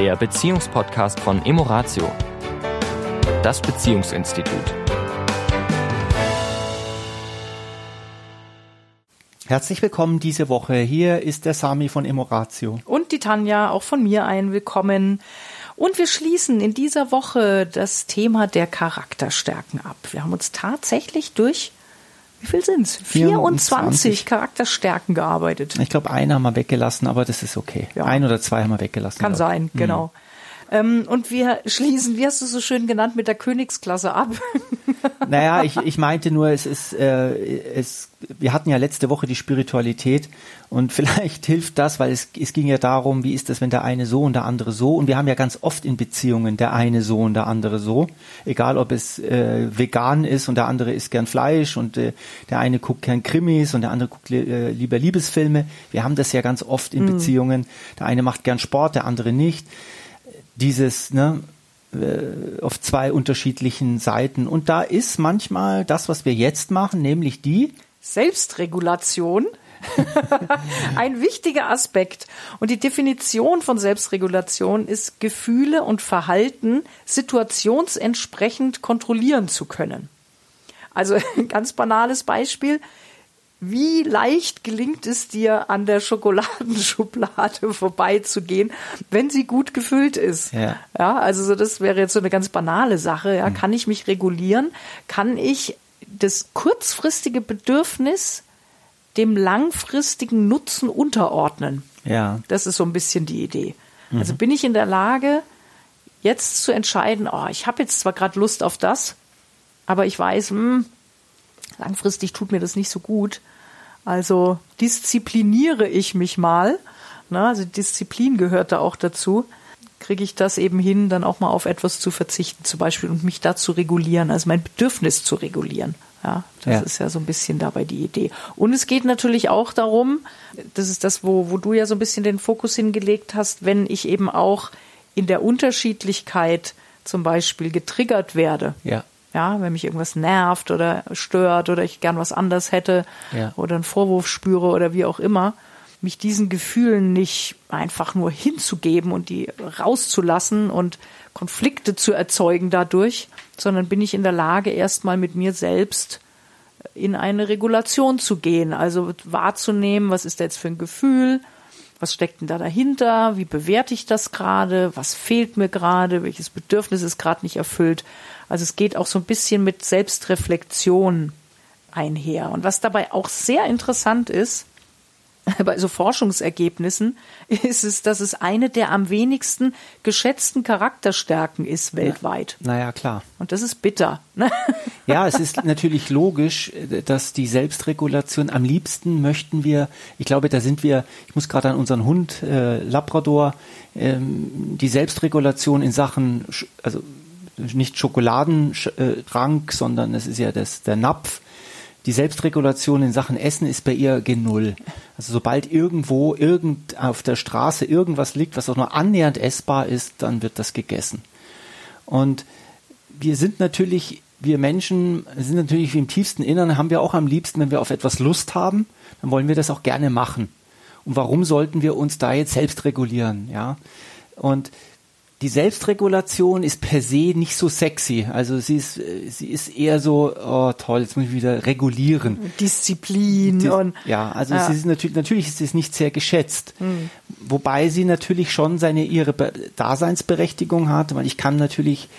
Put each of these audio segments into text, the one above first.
der Beziehungspodcast von Emoratio, das Beziehungsinstitut. Herzlich willkommen diese Woche. Hier ist der Sami von Emoratio. Und die Tanja, auch von mir ein Willkommen. Und wir schließen in dieser Woche das Thema der Charakterstärken ab. Wir haben uns tatsächlich durch wie viel sind's? 24, 24 Charakterstärken gearbeitet. Ich glaube, eine haben wir weggelassen, aber das ist okay. Ja. Ein oder zwei haben wir weggelassen. Kann sein, mhm. Ähm, und wir schließen, wie hast du so schön genannt, mit der Königsklasse ab. Naja, ich, ich meinte nur, es ist, äh, es, wir hatten ja letzte Woche die Spiritualität und vielleicht hilft das, weil es, es ging ja darum, wie ist das, wenn der eine so und der andere so und wir haben ja ganz oft in Beziehungen der eine so und der andere so, egal ob es äh, vegan ist und der andere isst gern Fleisch und äh, der eine guckt gern Krimis und der andere guckt äh, lieber Liebesfilme. Wir haben das ja ganz oft in mhm. Beziehungen. Der eine macht gern Sport, der andere nicht dieses, ne, äh, auf zwei unterschiedlichen Seiten. Und da ist manchmal das, was wir jetzt machen, nämlich die Selbstregulation. ein wichtiger Aspekt. Und die Definition von Selbstregulation ist, Gefühle und Verhalten situationsentsprechend kontrollieren zu können. Also ein ganz banales Beispiel wie leicht gelingt es dir, an der Schokoladenschublade vorbeizugehen, wenn sie gut gefüllt ist? Ja, ja also so, das wäre jetzt so eine ganz banale Sache. Ja, mhm. kann ich mich regulieren? Kann ich das kurzfristige Bedürfnis dem langfristigen Nutzen unterordnen? Ja. Das ist so ein bisschen die Idee. Mhm. Also bin ich in der Lage, jetzt zu entscheiden, oh, ich habe jetzt zwar gerade Lust auf das, aber ich weiß, hm, langfristig tut mir das nicht so gut. Also diszipliniere ich mich mal. Na, also Disziplin gehört da auch dazu. Kriege ich das eben hin, dann auch mal auf etwas zu verzichten, zum Beispiel, und mich da zu regulieren, also mein Bedürfnis zu regulieren. Ja, das ja. ist ja so ein bisschen dabei die Idee. Und es geht natürlich auch darum, das ist das, wo, wo du ja so ein bisschen den Fokus hingelegt hast, wenn ich eben auch in der Unterschiedlichkeit zum Beispiel getriggert werde. Ja. Ja, wenn mich irgendwas nervt oder stört oder ich gern was anders hätte ja. oder einen Vorwurf spüre oder wie auch immer, mich diesen Gefühlen nicht einfach nur hinzugeben und die rauszulassen und Konflikte zu erzeugen dadurch, sondern bin ich in der Lage, erstmal mit mir selbst in eine Regulation zu gehen, also wahrzunehmen, was ist da jetzt für ein Gefühl, was steckt denn da dahinter, wie bewerte ich das gerade, was fehlt mir gerade, welches Bedürfnis ist gerade nicht erfüllt. Also es geht auch so ein bisschen mit Selbstreflexion einher. Und was dabei auch sehr interessant ist, bei so Forschungsergebnissen ist es, dass es eine der am wenigsten geschätzten Charakterstärken ist weltweit. Ja, naja, klar. Und das ist bitter. Ne? Ja, es ist natürlich logisch, dass die Selbstregulation am liebsten möchten wir, ich glaube, da sind wir, ich muss gerade an unseren Hund äh, Labrador, ähm, die Selbstregulation in Sachen, also nicht Schokoladentrank, sondern es ist ja das, der Napf. Die Selbstregulation in Sachen Essen ist bei ihr gen Null. Also sobald irgendwo irgend auf der Straße irgendwas liegt, was auch nur annähernd essbar ist, dann wird das gegessen. Und wir sind natürlich, wir Menschen sind natürlich im tiefsten Innern, haben wir auch am liebsten, wenn wir auf etwas Lust haben, dann wollen wir das auch gerne machen. Und warum sollten wir uns da jetzt selbst regulieren? Ja. Und die Selbstregulation ist per se nicht so sexy. Also sie ist, sie ist eher so, oh toll, jetzt muss ich wieder regulieren. Disziplin Dis und ja, also ja. ist natürlich, natürlich ist es nicht sehr geschätzt. Mhm. Wobei sie natürlich schon seine ihre Daseinsberechtigung hat, weil ich kann natürlich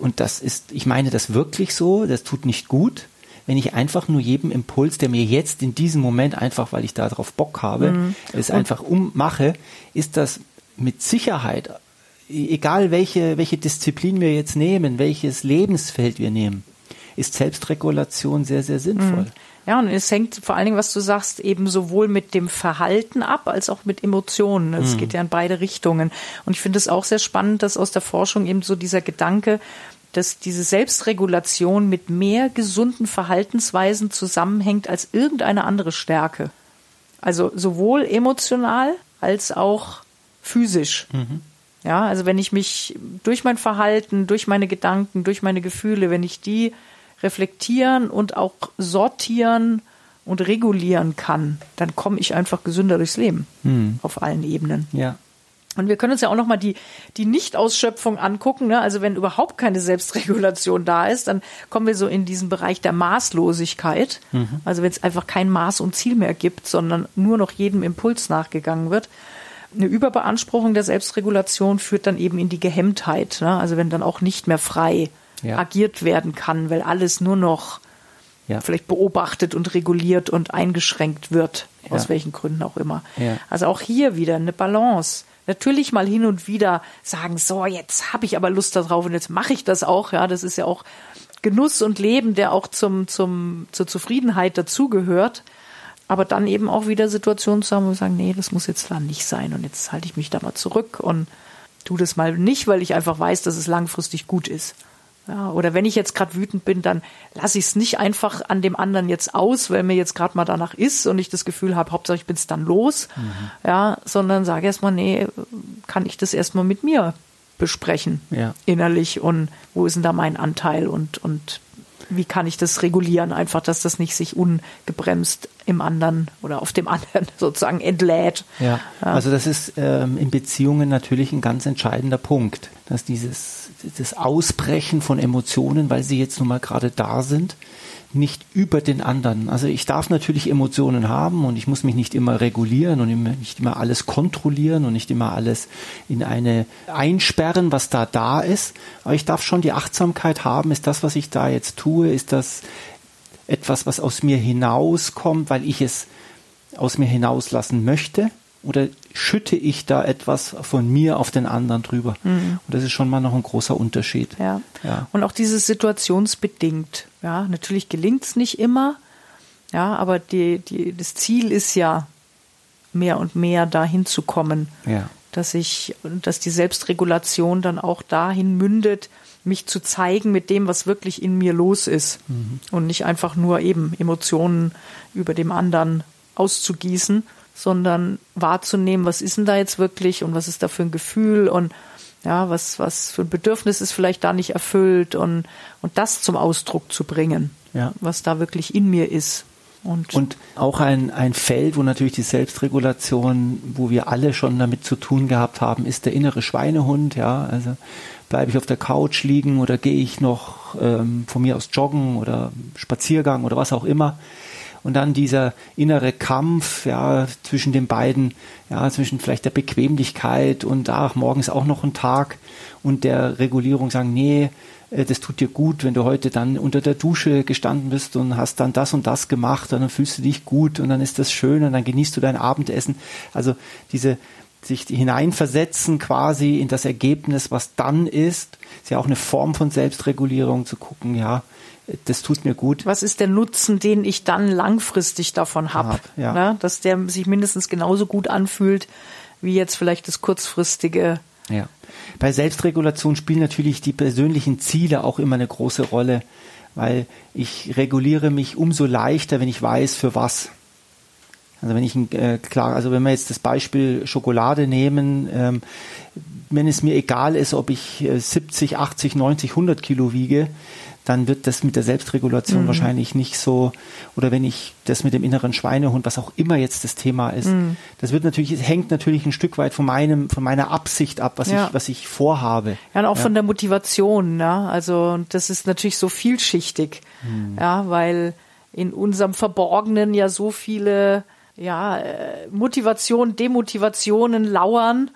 und das ist, ich meine das wirklich so, das tut nicht gut, wenn ich einfach nur jedem Impuls, der mir jetzt in diesem Moment einfach, weil ich darauf Bock habe, mhm. es einfach ummache, ist das mit Sicherheit egal welche, welche Disziplin wir jetzt nehmen, welches Lebensfeld wir nehmen, ist Selbstregulation sehr, sehr sinnvoll. Mhm. Ja, und es hängt vor allen Dingen, was du sagst, eben sowohl mit dem Verhalten ab als auch mit Emotionen. Es mhm. geht ja in beide Richtungen. Und ich finde es auch sehr spannend, dass aus der Forschung eben so dieser Gedanke, dass diese Selbstregulation mit mehr gesunden Verhaltensweisen zusammenhängt als irgendeine andere Stärke. Also sowohl emotional als auch physisch. Mhm. Ja, also wenn ich mich durch mein Verhalten, durch meine Gedanken, durch meine Gefühle, wenn ich die reflektieren und auch sortieren und regulieren kann, dann komme ich einfach gesünder durchs Leben hm. auf allen Ebenen. Ja. Und wir können uns ja auch nochmal die, die Nicht-Ausschöpfung angucken. Ne? Also wenn überhaupt keine Selbstregulation da ist, dann kommen wir so in diesen Bereich der Maßlosigkeit. Mhm. Also wenn es einfach kein Maß und Ziel mehr gibt, sondern nur noch jedem Impuls nachgegangen wird. Eine Überbeanspruchung der Selbstregulation führt dann eben in die Gehemmtheit. Ne? Also wenn dann auch nicht mehr frei ja. agiert werden kann, weil alles nur noch ja. vielleicht beobachtet und reguliert und eingeschränkt wird, aus ja. welchen Gründen auch immer. Also auch hier wieder eine Balance natürlich mal hin und wieder sagen, so, jetzt habe ich aber Lust darauf und jetzt mache ich das auch. Ja, das ist ja auch Genuss und Leben, der auch zum, zum, zur Zufriedenheit dazugehört. Aber dann eben auch wieder Situationen zu haben, wo wir sagen, nee, das muss jetzt dann nicht sein und jetzt halte ich mich da mal zurück und tu das mal nicht, weil ich einfach weiß, dass es langfristig gut ist. Ja, oder wenn ich jetzt gerade wütend bin, dann lasse ich es nicht einfach an dem anderen jetzt aus, weil mir jetzt gerade mal danach ist und ich das Gefühl habe, Hauptsache ich bin es dann los, mhm. ja, sondern sage erstmal, nee, kann ich das erstmal mit mir besprechen, ja. innerlich und wo ist denn da mein Anteil und, und wie kann ich das regulieren, einfach, dass das nicht sich ungebremst im anderen oder auf dem anderen sozusagen entlädt. Ja, also das ist ähm, in Beziehungen natürlich ein ganz entscheidender Punkt, dass dieses das Ausbrechen von Emotionen, weil sie jetzt nun mal gerade da sind, nicht über den anderen. Also ich darf natürlich Emotionen haben und ich muss mich nicht immer regulieren und nicht immer alles kontrollieren und nicht immer alles in eine einsperren, was da da ist. Aber ich darf schon die Achtsamkeit haben. Ist das, was ich da jetzt tue, ist das etwas, was aus mir hinauskommt, weil ich es aus mir hinauslassen möchte? Oder schütte ich da etwas von mir auf den anderen drüber? Mhm. Und das ist schon mal noch ein großer Unterschied. Ja. ja. Und auch dieses situationsbedingt. Ja, natürlich gelingt es nicht immer. Ja, aber die, die, das Ziel ist ja, mehr und mehr dahin zu kommen. Ja. Dass ich, dass die Selbstregulation dann auch dahin mündet, mich zu zeigen mit dem, was wirklich in mir los ist. Mhm. Und nicht einfach nur eben Emotionen über dem anderen auszugießen, sondern wahrzunehmen, was ist denn da jetzt wirklich und was ist da für ein Gefühl und ja, was, was für ein Bedürfnis ist vielleicht da nicht erfüllt und, und das zum Ausdruck zu bringen, ja. was da wirklich in mir ist. Und, und auch ein, ein Feld, wo natürlich die Selbstregulation, wo wir alle schon damit zu tun gehabt haben, ist der innere Schweinehund. Ja, also bleibe ich auf der Couch liegen oder gehe ich noch ähm, von mir aus joggen oder Spaziergang oder was auch immer und dann dieser innere Kampf ja zwischen den beiden, ja zwischen vielleicht der Bequemlichkeit und ach morgen ist auch noch ein Tag und der Regulierung sagen nee äh, das tut dir gut, wenn du heute dann unter der Dusche gestanden bist und hast dann das und das gemacht und dann fühlst du dich gut und dann ist das schön und dann genießt du dein Abendessen. Also diese sich hineinversetzen quasi in das Ergebnis, was dann ist, ist ja auch eine Form von Selbstregulierung zu gucken, ja, das tut mir gut. Was ist der Nutzen, den ich dann langfristig davon habe? Hab, ja. Ne? Dass der sich mindestens genauso gut anfühlt, wie jetzt vielleicht das kurzfristige. Ja. Bei Selbstregulation spielen natürlich die persönlichen Ziele auch immer eine große Rolle, weil ich reguliere mich umso leichter, wenn ich weiß, für was. Also wenn ich äh, klar, also wenn wir jetzt das Beispiel Schokolade nehmen, ähm, wenn es mir egal ist, ob ich äh, 70, 80, 90, 100 Kilo wiege, dann wird das mit der Selbstregulation mhm. wahrscheinlich nicht so, oder wenn ich das mit dem inneren Schweinehund, was auch immer jetzt das Thema ist, mhm. das wird natürlich, es hängt natürlich ein Stück weit von meinem, von meiner Absicht ab, was ja. ich, was ich vorhabe. Ja, und auch ja. von der Motivation, ne? Also, das ist natürlich so vielschichtig, mhm. ja, weil in unserem Verborgenen ja so viele, ja, äh, Motivationen, Demotivationen lauern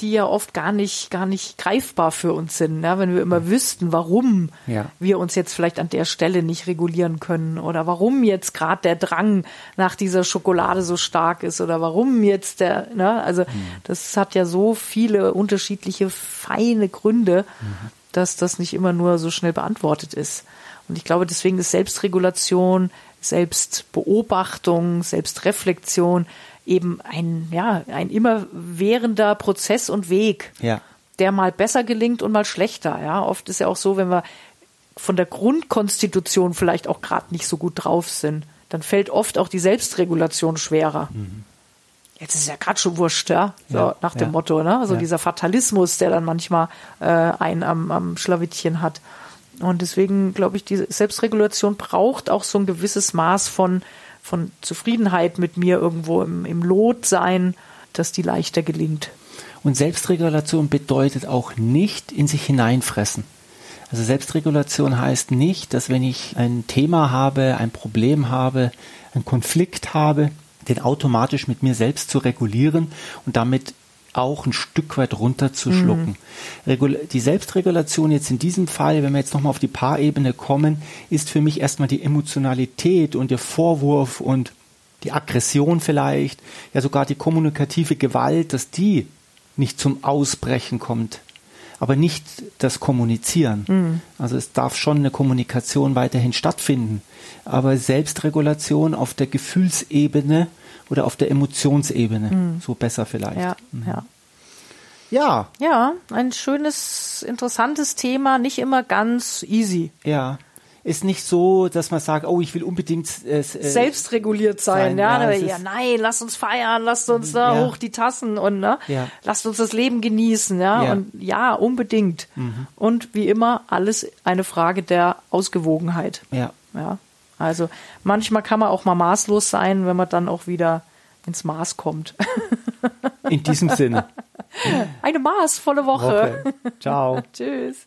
die ja oft gar nicht, gar nicht greifbar für uns sind. Ja? Wenn wir immer wüssten, warum ja. wir uns jetzt vielleicht an der Stelle nicht regulieren können oder warum jetzt gerade der Drang nach dieser Schokolade so stark ist oder warum jetzt der, ne? also mhm. das hat ja so viele unterschiedliche feine Gründe, mhm. dass das nicht immer nur so schnell beantwortet ist. Und ich glaube, deswegen ist Selbstregulation, Selbstbeobachtung, Selbstreflexion eben ein, ja, ein immerwährender Prozess und Weg, ja. der mal besser gelingt und mal schlechter. Ja, oft ist ja auch so, wenn wir von der Grundkonstitution vielleicht auch gerade nicht so gut drauf sind, dann fällt oft auch die Selbstregulation schwerer. Mhm. Jetzt ist es ja gerade schon wurscht, ja, so ja, nach dem ja. Motto, ne? Also ja. dieser Fatalismus, der dann manchmal äh, einen am, am Schlawittchen hat. Und deswegen glaube ich, die Selbstregulation braucht auch so ein gewisses Maß von von Zufriedenheit mit mir irgendwo im, im Lot sein, dass die leichter gelingt. Und Selbstregulation bedeutet auch nicht in sich hineinfressen. Also Selbstregulation heißt nicht, dass wenn ich ein Thema habe, ein Problem habe, einen Konflikt habe, den automatisch mit mir selbst zu regulieren und damit auch ein Stück weit runterzuschlucken. Mhm. Die Selbstregulation jetzt in diesem Fall, wenn wir jetzt nochmal auf die Paarebene kommen, ist für mich erstmal die Emotionalität und der Vorwurf und die Aggression vielleicht, ja sogar die kommunikative Gewalt, dass die nicht zum Ausbrechen kommt, aber nicht das Kommunizieren. Mhm. Also es darf schon eine Kommunikation weiterhin stattfinden, aber Selbstregulation auf der Gefühlsebene oder auf der Emotionsebene, mhm. so besser vielleicht. Ja, mhm. ja. Ja. Ja, ein schönes, interessantes Thema, nicht immer ganz easy. Ja ist nicht so, dass man sagt, oh, ich will unbedingt äh, selbstreguliert sein, sein. ja, ja, ja nein, lasst uns feiern, lasst uns da ja. hoch die Tassen und ne, ja. lasst uns das Leben genießen, ja, ja. und ja, unbedingt. Mhm. Und wie immer alles eine Frage der Ausgewogenheit. Ja. Ja. Also manchmal kann man auch mal maßlos sein, wenn man dann auch wieder ins Maß kommt. In diesem Sinne. Eine maßvolle Woche. Woche. Ciao. Tschüss.